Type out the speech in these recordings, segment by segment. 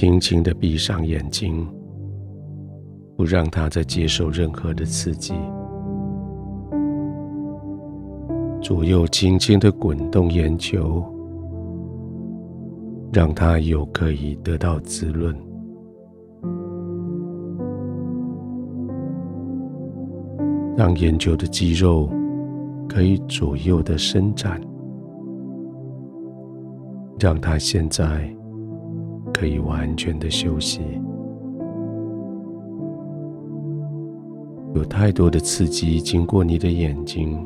轻轻的闭上眼睛，不让他再接受任何的刺激。左右轻轻的滚动眼球，让它有可以得到滋润，让眼球的肌肉可以左右的伸展，让它现在可以完全的休息。有太多的刺激经过你的眼睛。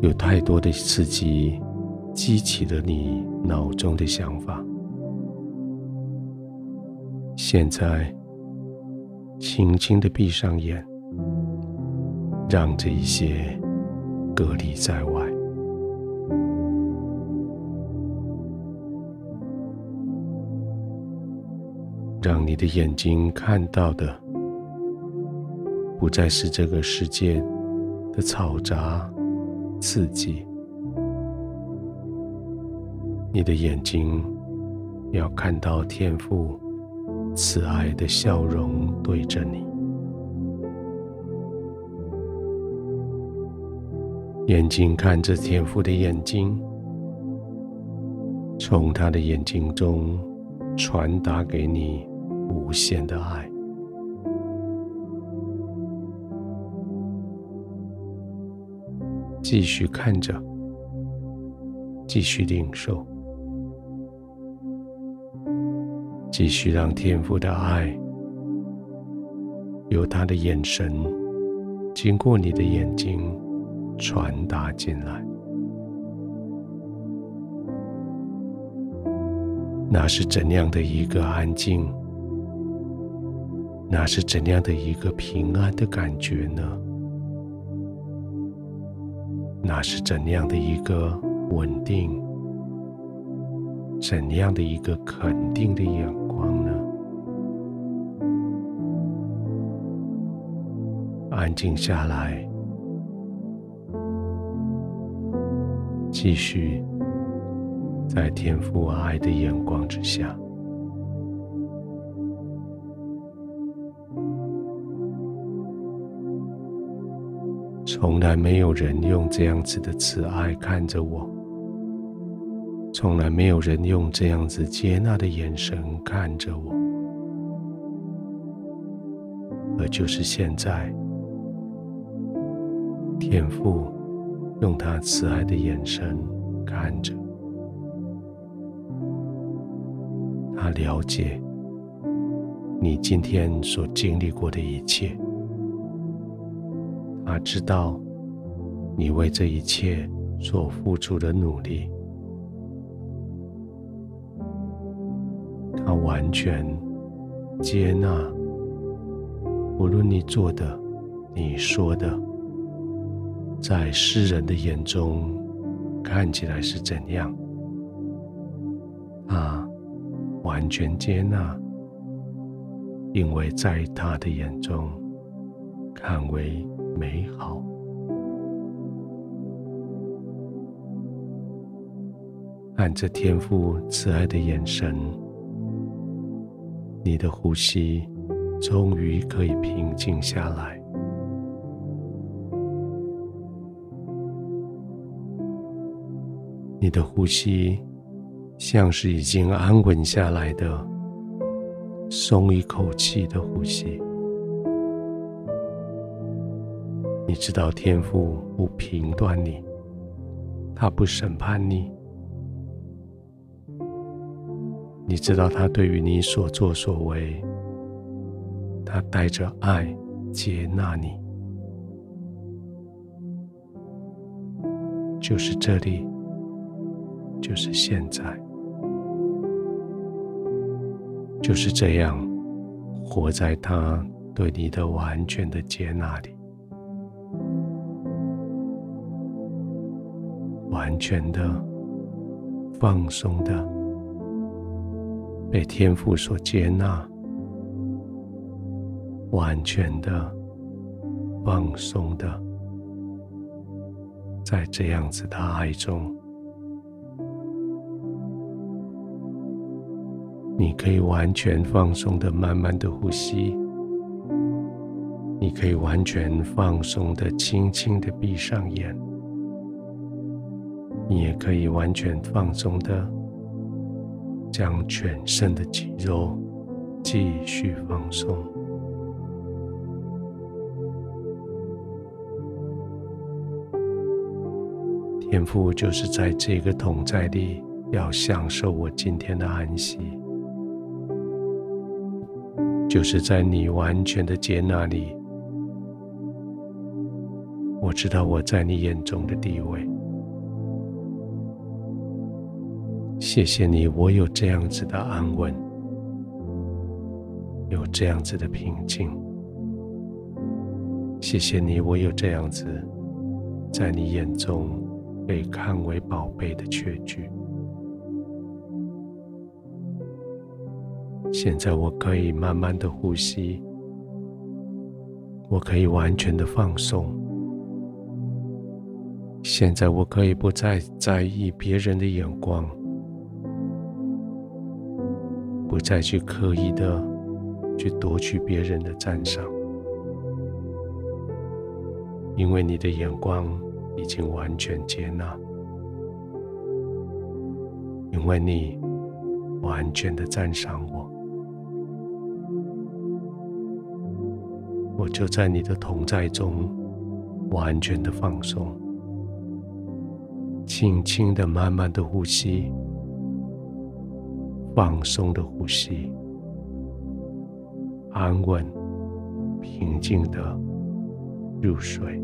有太多的刺激，激起了你脑中的想法。现在，轻轻的闭上眼，让这一些隔离在外，让你的眼睛看到的，不再是这个世界的嘈杂。刺激，你的眼睛要看到天父慈爱的笑容对着你，眼睛看着天父的眼睛，从他的眼睛中传达给你无限的爱。继续看着，继续领受，继续让天父的爱由他的眼神经过你的眼睛传达进来。那是怎样的一个安静？那是怎样的一个平安的感觉呢？那是怎样的一个稳定？怎样的一个肯定的眼光呢？安静下来，继续在天父爱的眼光之下。从来没有人用这样子的慈爱看着我，从来没有人用这样子接纳的眼神看着我，而就是现在，天父用他慈爱的眼神看着，他了解你今天所经历过的一切。他知道你为这一切所付出的努力，他完全接纳，无论你做的、你说的，在世人的眼中看起来是怎样，他完全接纳，因为在他的眼中看为。美好，看着天父慈爱的眼神，你的呼吸终于可以平静下来。你的呼吸像是已经安稳下来的，松一口气的呼吸。你知道天父不评断你，他不审判你。你知道他对于你所作所为，他带着爱接纳你。就是这里，就是现在，就是这样，活在他对你的完全的接纳里。完全的放松的，被天父所接纳，完全的放松的，在这样子的爱中，你可以完全放松的、慢慢的呼吸。你可以完全放松的、轻轻的闭上眼。你也可以完全放松的，将全身的肌肉继续放松。天父就是在这个同在里，要享受我今天的安息。就是在你完全的接纳里，我知道我在你眼中的地位。谢谢你，我有这样子的安稳，有这样子的平静。谢谢你，我有这样子在你眼中被看为宝贝的确据。现在我可以慢慢的呼吸，我可以完全的放松。现在我可以不再在意别人的眼光，不再去刻意的去夺取别人的赞赏，因为你的眼光已经完全接纳，因为你完全的赞赏我。我就在你的同在中，完全的放松，轻轻的、慢慢的呼吸，放松的呼吸，安稳、平静的入睡。